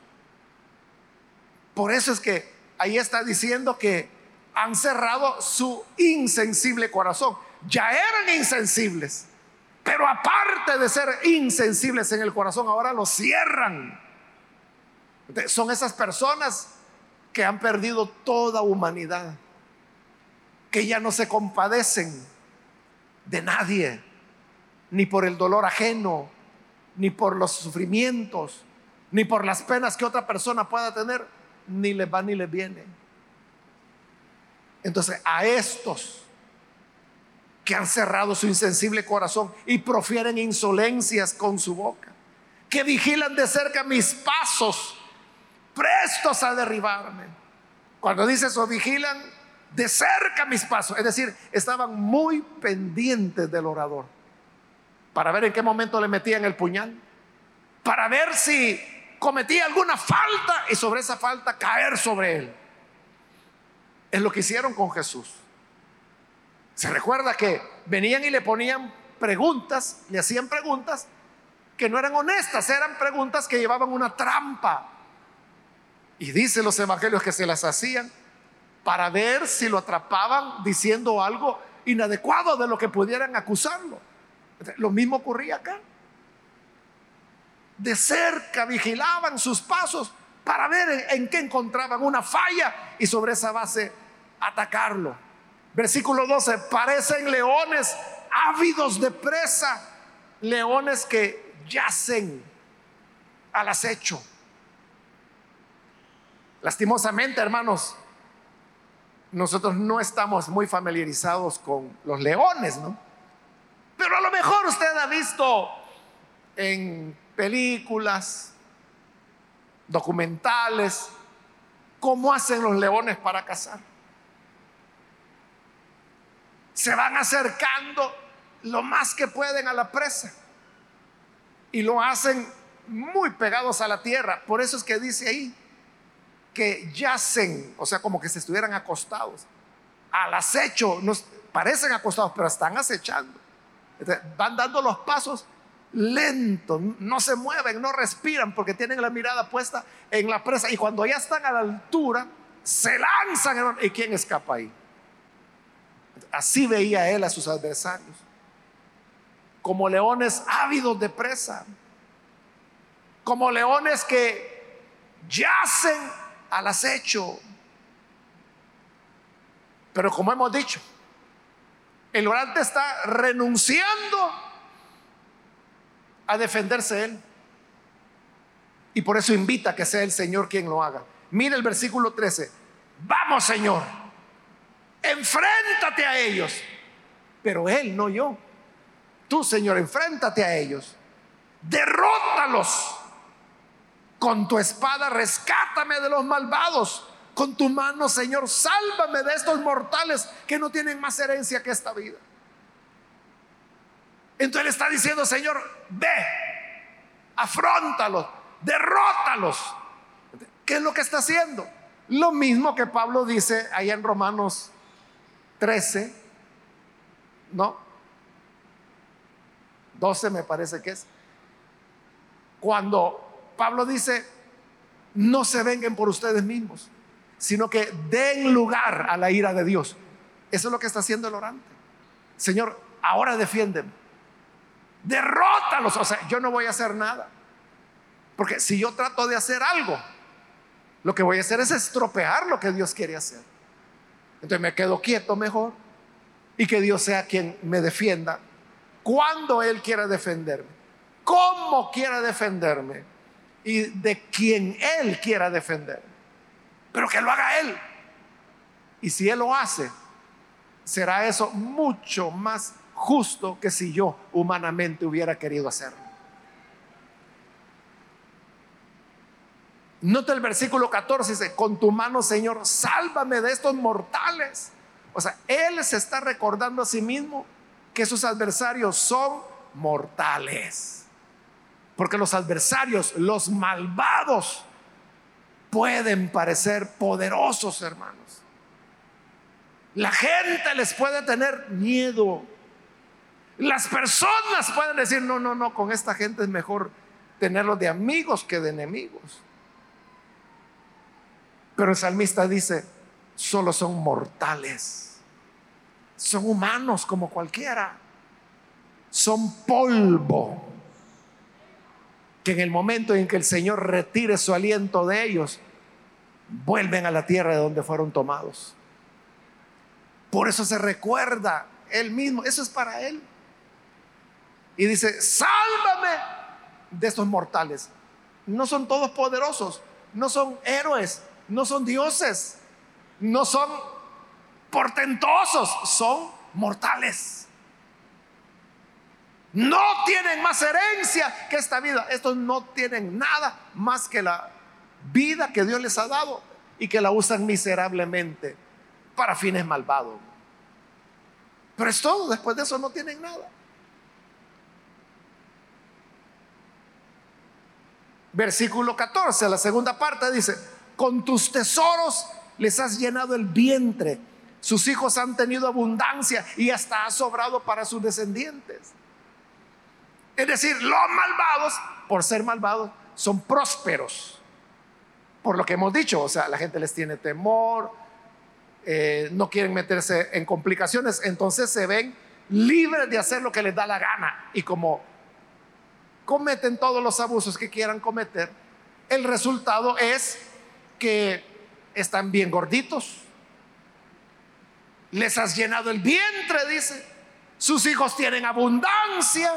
Por eso es que ahí está diciendo que han cerrado su insensible corazón. Ya eran insensibles, pero aparte de ser insensibles en el corazón, ahora lo cierran. Son esas personas que han perdido toda humanidad, que ya no se compadecen de nadie, ni por el dolor ajeno, ni por los sufrimientos, ni por las penas que otra persona pueda tener, ni le va ni le viene. Entonces, a estos que han cerrado su insensible corazón y profieren insolencias con su boca, que vigilan de cerca mis pasos, prestos a derribarme. Cuando dice eso, vigilan de cerca mis pasos, es decir, estaban muy pendientes del orador para ver en qué momento le metían el puñal, para ver si cometía alguna falta y sobre esa falta caer sobre él. Es lo que hicieron con Jesús. Se recuerda que venían y le ponían preguntas, le hacían preguntas que no eran honestas, eran preguntas que llevaban una trampa. Y dice los evangelios que se las hacían para ver si lo atrapaban diciendo algo inadecuado de lo que pudieran acusarlo. Lo mismo ocurría acá. De cerca vigilaban sus pasos para ver en, qué encontraban una falla y sobre esa base atacarlo. Versículo 12, parecen leones ávidos de presa, leones que yacen al acecho. Lastimosamente, hermanos, nosotros no estamos muy familiarizados con los leones, ¿no? Pero a lo mejor usted ha visto en películas, documentales, cómo hacen los leones para cazar. Se van acercando lo más que pueden a la presa y lo hacen muy pegados a la tierra. Por eso es que dice ahí que yacen, o sea, como que se estuvieran acostados. Al acecho, nos parecen acostados, pero están acechando. van dando los pasos lento, no se mueven, no respiran porque tienen la mirada puesta en la presa y cuando ya están a la altura, se lanzan. ¿Y quién escapa ahí? Así veía él a sus adversarios. como leones ávidos de presa, como leones que yacen al acecho. Pero como hemos dicho, el orante está renunciando a defenderse él. Y por eso invita a que sea el Señor quien lo haga. Mira el versículo 13. Vamos Señor, enfréntate a ellos. Pero Él, no yo. Tú Señor, enfréntate a ellos. Derrótalos. Con tu espada rescátame de los malvados. Con tu mano, Señor, sálvame de estos mortales que no tienen más herencia que esta vida. Entonces él está diciendo, Señor, ve, afrontalos, derrótalos. ¿Qué es lo que está haciendo? Lo mismo que Pablo dice ahí en Romanos 13, ¿no? 12 me parece que es. Cuando Pablo dice, no se vengan por ustedes mismos, sino que den lugar a la ira de Dios. Eso es lo que está haciendo el orante. Señor, ahora defiéndeme. Derrótalos. O sea, yo no voy a hacer nada. Porque si yo trato de hacer algo, lo que voy a hacer es estropear lo que Dios quiere hacer. Entonces me quedo quieto mejor y que Dios sea quien me defienda cuando Él quiera defenderme, cómo quiera defenderme y de quien Él quiera defenderme. Pero que lo haga Él. Y si Él lo hace, será eso mucho más justo que si yo humanamente hubiera querido hacerlo. Nota el versículo 14, dice, con tu mano, Señor, sálvame de estos mortales. O sea, Él se está recordando a sí mismo que sus adversarios son mortales. Porque los adversarios, los malvados, pueden parecer poderosos, hermanos. La gente les puede tener miedo. Las personas pueden decir, no, no, no, con esta gente es mejor tenerlos de amigos que de enemigos. Pero el salmista dice, solo son mortales. Son humanos como cualquiera. Son polvo. Que en el momento en que el Señor retire su aliento de ellos, vuelven a la tierra de donde fueron tomados. Por eso se recuerda él mismo. Eso es para él. Y dice, sálvame de estos mortales. No son todos poderosos, no son héroes, no son dioses, no son portentosos, son mortales. No tienen más herencia que esta vida. Estos no tienen nada más que la vida que Dios les ha dado y que la usan miserablemente para fines malvados. Pero es todo, después de eso no tienen nada. Versículo 14, la segunda parte dice, con tus tesoros les has llenado el vientre. Sus hijos han tenido abundancia y hasta ha sobrado para sus descendientes. Es decir, los malvados, por ser malvados, son prósperos. Por lo que hemos dicho, o sea, la gente les tiene temor, eh, no quieren meterse en complicaciones, entonces se ven libres de hacer lo que les da la gana. Y como cometen todos los abusos que quieran cometer, el resultado es que están bien gorditos. Les has llenado el vientre, dice. Sus hijos tienen abundancia.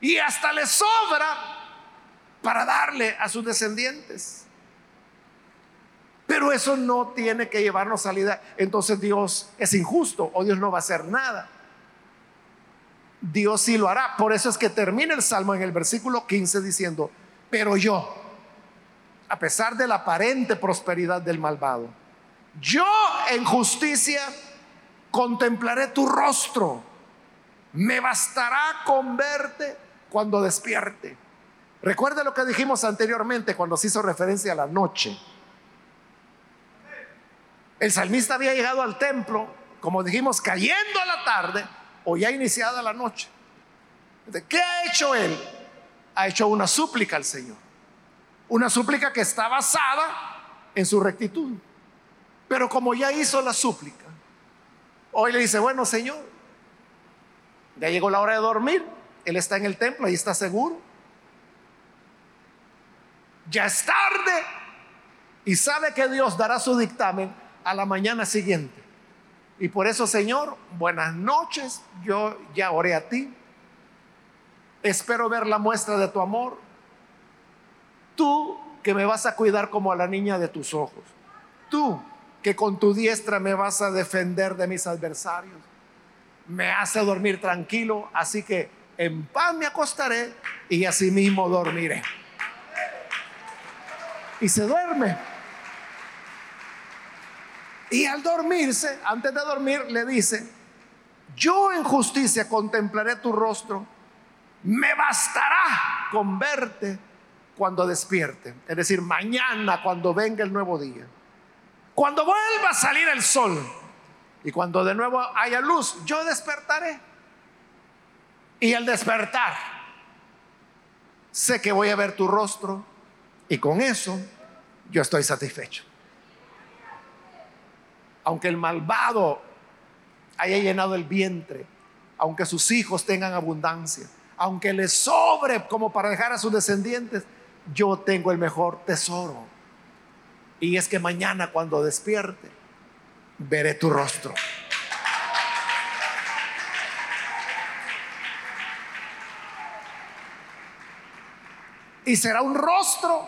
Y hasta les sobra para darle a sus descendientes. Pero eso no tiene que llevarnos salida. Entonces Dios es injusto o Dios no va a hacer nada. Dios sí lo hará. Por eso es que termina el Salmo en el versículo 15 diciendo, pero yo, a pesar de la aparente prosperidad del malvado. Yo en justicia contemplaré tu rostro. Me bastará con verte cuando despierte. Recuerde lo que dijimos anteriormente cuando se hizo referencia a la noche. El salmista había llegado al templo, como dijimos, cayendo a la tarde o ya iniciada la noche. ¿Qué ha hecho él? Ha hecho una súplica al Señor. Una súplica que está basada en su rectitud. Pero como ya hizo la súplica, hoy le dice, bueno Señor, Ya llegó la hora de dormir. Él está en el templo, y está seguro. Ya es tarde y sabe que Dios dará su dictamen a la mañana siguiente. Y por eso, Señor, buenas noches. Yo ya oré a ti. Espero ver la muestra de tu amor. Tú que me vas a cuidar como a la niña de tus ojos. Tú que con tu diestra me vas a defender de mis adversarios. Me hace dormir tranquilo, así que en paz me acostaré y asimismo dormiré. Y se duerme. Y al dormirse, antes de dormir, le dice, yo en justicia contemplaré tu rostro, me bastará con verte cuando despierte, es decir, mañana cuando venga el nuevo día. Cuando vuelva a salir el sol y cuando de nuevo haya luz, yo despertaré. Y al despertar, sé que voy a ver tu rostro y con eso yo estoy satisfecho. Aunque el malvado haya llenado el vientre, aunque sus hijos tengan abundancia, aunque le sobre como para dejar a sus descendientes, yo tengo el mejor tesoro. Y es que mañana cuando despierte, veré tu rostro. Y será un rostro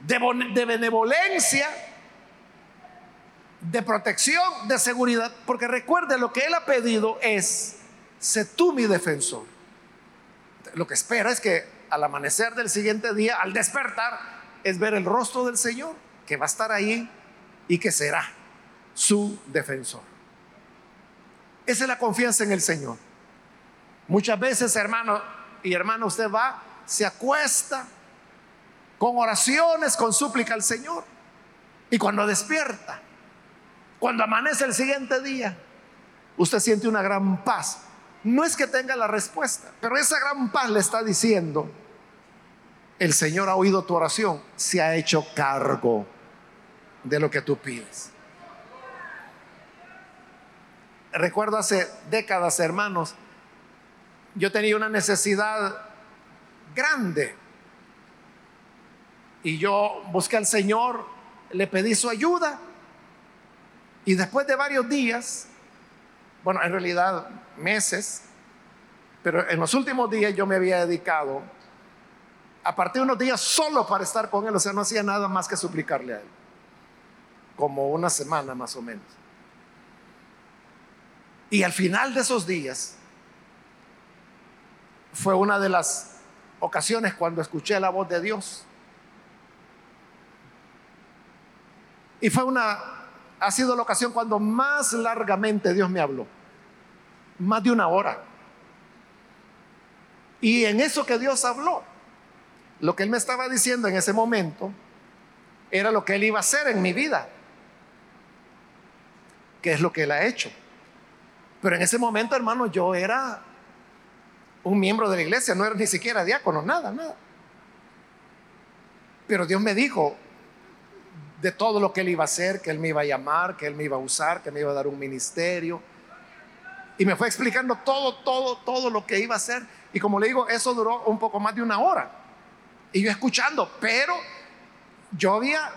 de, benevolencia, de protección, de seguridad. Porque recuerde, lo que Él ha pedido es, sé tú mi defensor. Lo que espera es que al amanecer del siguiente día, al despertar, es ver el rostro del Señor, que va a estar ahí y que será su defensor. Esa es la confianza en el Señor. Muchas veces, hermano y hermana, usted va, se acuesta con oraciones, con súplica al Señor. Y cuando despierta, cuando amanece el siguiente día, usted siente una gran paz. No es que tenga la respuesta, pero esa gran paz le está diciendo, el Señor ha oído tu oración, se ha hecho cargo de lo que tú pides. Recuerdo hace décadas, hermanos, yo tenía una necesidad grande y yo busqué al Señor, le pedí su ayuda y después de varios días, bueno, en realidad meses, pero en los últimos días yo me había dedicado a partir de unos días solo para estar con él, o sea, no hacía nada más que suplicarle a él, como una semana más o menos. Y al final de esos días fue una de las ocasiones cuando escuché la voz de Dios. Y fue una, ha sido la ocasión cuando más largamente Dios me habló, más de una hora. Y en eso que Dios habló, lo que Él me estaba diciendo en ese momento era lo que Él iba a hacer en mi vida, que es lo que Él ha hecho. Pero en ese momento, hermano, yo era un miembro de la iglesia, no era ni siquiera diácono, nada, nada. Pero Dios me dijo de todo lo que Él iba a hacer, que Él me iba a llamar, que Él me iba a usar, que me iba a dar un ministerio. Y me fue explicando todo, todo, todo lo que iba a hacer. Y como le digo, eso duró un poco más de una hora. Y yo escuchando, pero yo había,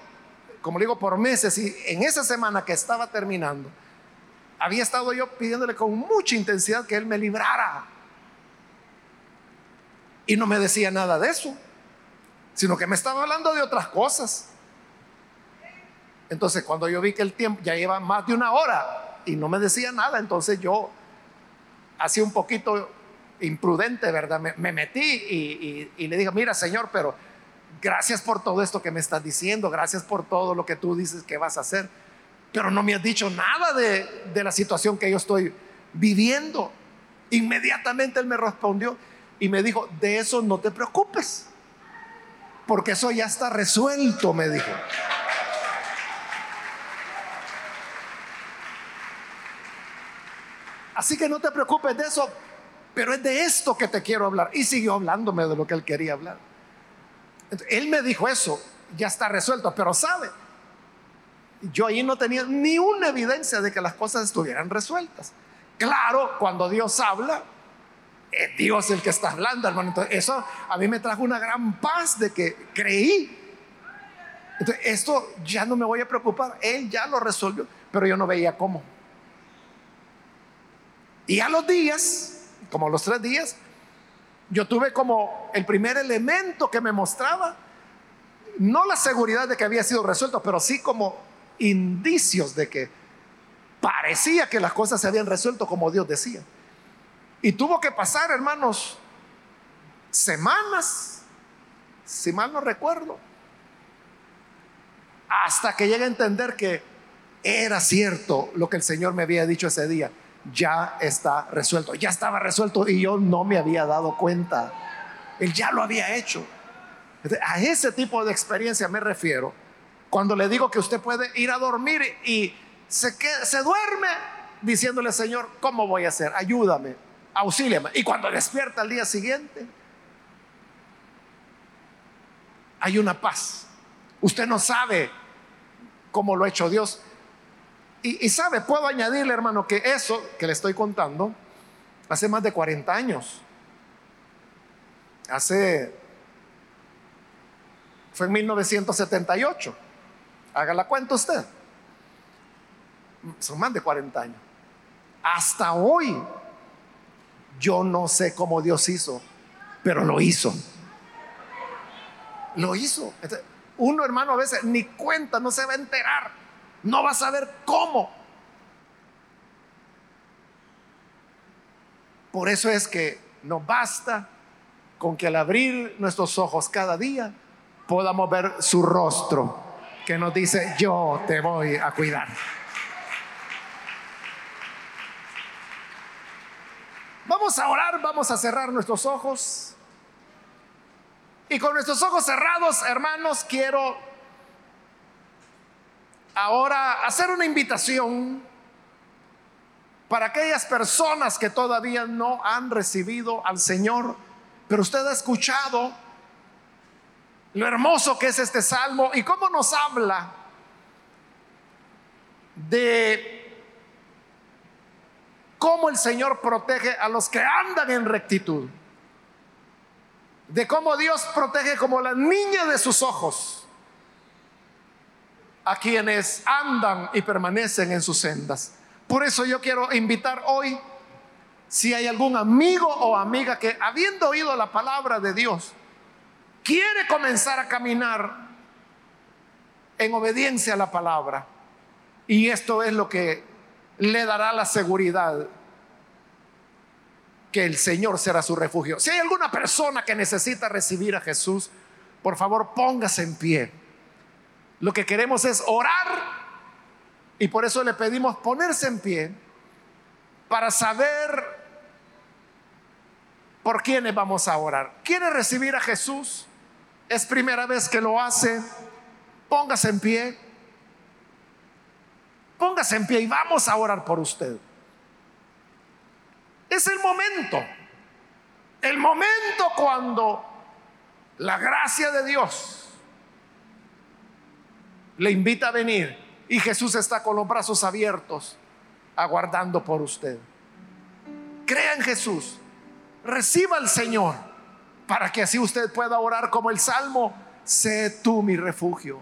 como digo, por meses y en esa semana que estaba terminando, había estado yo pidiéndole con mucha intensidad que Él me librara. Y no me decía nada de eso, sino que me estaba hablando de otras cosas. Entonces cuando yo vi que el tiempo ya lleva más de una hora y no me decía nada, entonces yo hacía un poquito imprudente, ¿verdad? Me, metí y, le dije, mira Señor, pero gracias por todo esto que me estás diciendo, gracias por todo lo que tú dices que vas a hacer, pero no me has dicho nada de, de la situación que yo estoy viviendo. Inmediatamente él me respondió y me dijo, de eso no te preocupes, porque eso ya está resuelto, me dijo. Así que no te preocupes de eso, pero es de esto que te quiero hablar. Y siguió hablándome de lo que él quería hablar. él me dijo eso, ya está resuelto, pero sabe, yo ahí no tenía ni una evidencia de que las cosas estuvieran resueltas. Claro, cuando Dios habla, es Dios el que está hablando, hermano. Entonces, eso a mí me trajo una gran paz de que creí. Entonces, esto ya no me voy a preocupar. Él ya lo resolvió, pero yo no veía cómo. Y a los días, como los tres días, yo tuve como el primer elemento que me mostraba, no la seguridad de que había sido resuelto, pero sí como indicios de que parecía que las cosas se habían resuelto como Dios decía. Y tuvo que pasar, hermanos, semanas, si mal no recuerdo, hasta que llegue a entender que era cierto lo que el Señor me había dicho ese día. Ya está resuelto, ya estaba resuelto y yo no me había dado cuenta. Él ya lo había hecho. A ese tipo de experiencia me refiero cuando le digo que usted puede ir a dormir y se, se duerme diciéndole, Señor, ¿cómo voy a hacer? Ayúdame, auxíliame. Y cuando despierta al día siguiente, hay una paz. Usted no sabe cómo lo ha hecho Dios. Y, sabe, puedo añadirle, hermano, que eso que le estoy contando, hace más de 40 años. Hace, fue en 1978. Haga la cuenta usted. Son más de 40 años. Hasta hoy, yo no sé cómo Dios hizo, pero lo hizo. Lo hizo. Uno, hermano, a veces ni cuenta, no se va a enterar, no va a saber cómo. Por eso es que nos basta con que al abrir nuestros ojos cada día podamos ver su rostro que nos dice, yo te voy a cuidar. Vamos a orar, vamos a cerrar nuestros ojos. Y con nuestros ojos cerrados, hermanos, quiero ahora hacer una invitación para aquellas personas que todavía no han recibido al Señor, pero usted ha escuchado lo hermoso que es este salmo y cómo nos habla de cómo el Señor protege a los que andan en rectitud, de cómo Dios protege como la niña de sus ojos a quienes andan y permanecen en sus sendas. Por eso yo quiero invitar hoy, si hay algún amigo o amiga que habiendo oído la palabra de Dios, quiere comenzar a caminar en obediencia a la palabra, y esto es lo que le dará la seguridad que el Señor será su refugio. Si hay alguna persona que necesita recibir a Jesús, por favor póngase en pie. Lo que queremos es orar y por eso le pedimos ponerse en pie para saber por quiénes vamos a orar. ¿Quiere recibir a Jesús? Es primera vez que lo hace. Póngase en pie. Póngase en pie y vamos a orar por usted. Es el momento. El momento cuando la gracia de Dios le invita a venir y Jesús está con los brazos abiertos aguardando por usted. Crea en Jesús. Reciba al Señor para que así usted pueda orar como el Salmo. Sé tú mi refugio.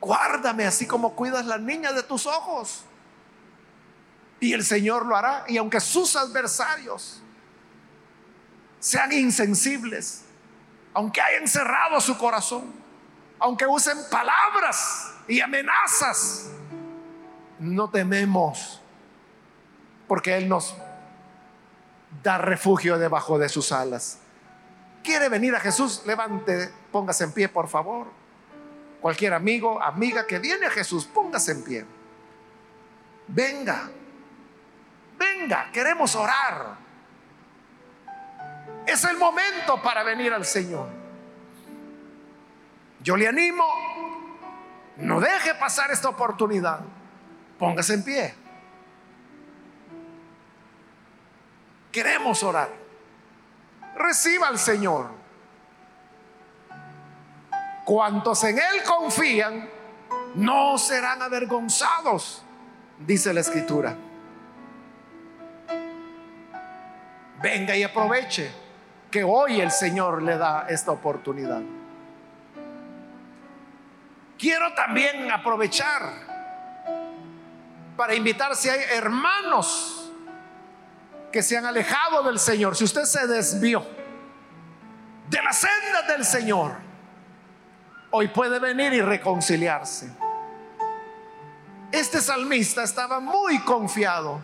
Guárdame así como cuidas la niña de tus ojos. Y el Señor lo hará. Y aunque sus adversarios sean insensibles, aunque hayan cerrado su corazón, aunque usen palabras y amenazas, no tememos, porque Él nos da refugio debajo de sus alas. ¿Quiere venir a Jesús? Levante, póngase en pie, por favor. Cualquier amigo, amiga que viene a Jesús, póngase en pie. Venga, venga, queremos orar. Es el momento para venir al Señor. Yo le animo, no deje pasar esta oportunidad. Póngase en pie. Queremos orar reciba al Señor. Cuantos en Él confían, no serán avergonzados, dice la Escritura. venga y aproveche que hoy el Señor le da esta oportunidad. Quiero también aprovechar para invitar si hay hermanos que se han alejado del Señor, si usted se desvió de la senda del Señor, hoy puede venir y reconciliarse. Este salmista estaba muy confiado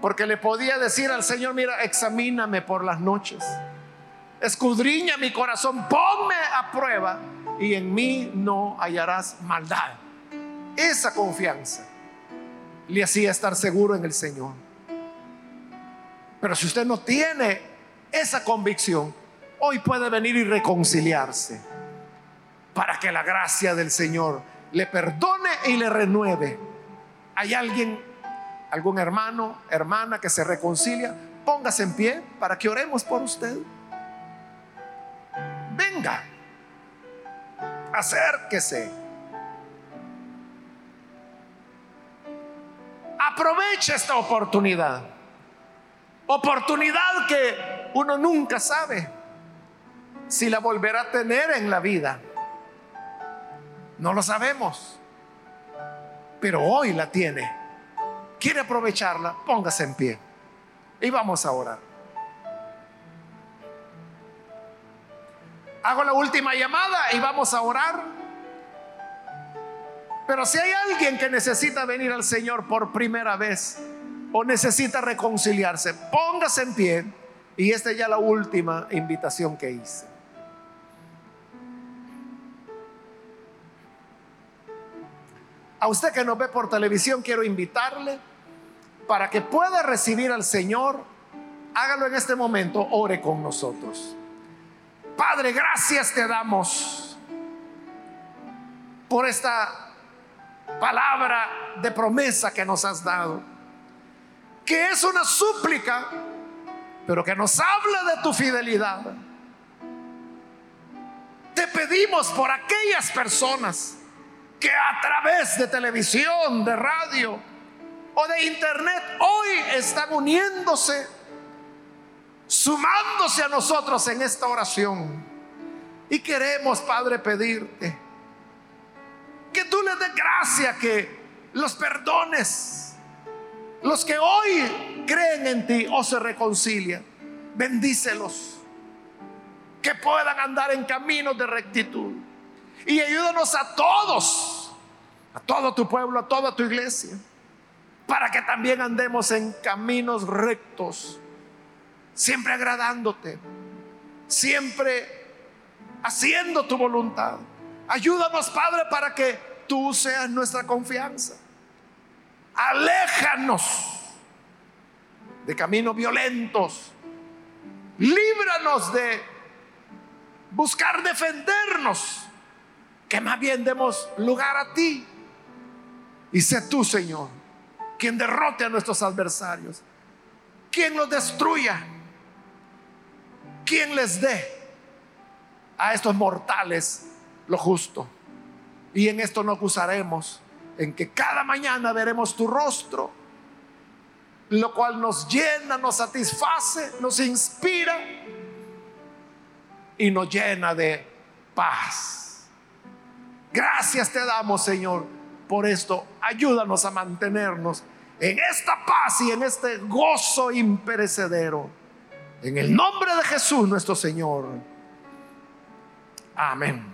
porque le podía decir al Señor, mira, examíname por las noches, escudriña mi corazón, ponme a prueba y en mí no hallarás maldad. Esa confianza le hacía estar seguro en el Señor. Pero si usted no tiene esa convicción, hoy puede venir y reconciliarse para que la gracia del Señor le perdone y le renueve. ¿Hay alguien, algún hermano, hermana que se reconcilia? Póngase en pie para que oremos por usted. Venga, acérquese. Aprovecha esta oportunidad. Oportunidad que uno nunca sabe si la volverá a tener en la vida. No lo sabemos. Pero hoy la tiene. ¿Quiere aprovecharla? Póngase en pie. Y vamos a orar. Hago la última llamada y vamos a orar. Pero si hay alguien que necesita venir al Señor por primera vez o necesita reconciliarse, póngase en pie. Y esta es ya la última invitación que hice. A usted que nos ve por televisión, quiero invitarle para que pueda recibir al Señor. Hágalo en este momento, ore con nosotros. Padre, gracias te damos por esta palabra de promesa que nos has dado, que es una súplica, pero que nos habla de tu fidelidad. Te pedimos por aquellas personas que a través de televisión, de radio o de internet hoy están uniéndose, sumándose a nosotros en esta oración. Y queremos, Padre, pedirte que tú les des gracia, que los perdones. Los que hoy creen en ti o se reconcilian, bendícelos. Que puedan andar en caminos de rectitud. Y ayúdanos a todos, a todo tu pueblo, a toda tu iglesia, para que también andemos en caminos rectos, siempre agradándote, siempre haciendo tu voluntad. Ayúdanos, Padre, para que tú seas nuestra confianza. Aléjanos de caminos violentos. Líbranos de buscar defendernos. Que más bien demos lugar a ti. Y sé tú, Señor, quien derrote a nuestros adversarios. Quien los destruya. Quien les dé a estos mortales lo justo. Y en esto nos acusaremos, en que cada mañana veremos tu rostro, lo cual nos llena, nos satisface, nos inspira y nos llena de paz. Gracias te damos, Señor, por esto. Ayúdanos a mantenernos en esta paz y en este gozo imperecedero. En el nombre de Jesús nuestro Señor. Amén.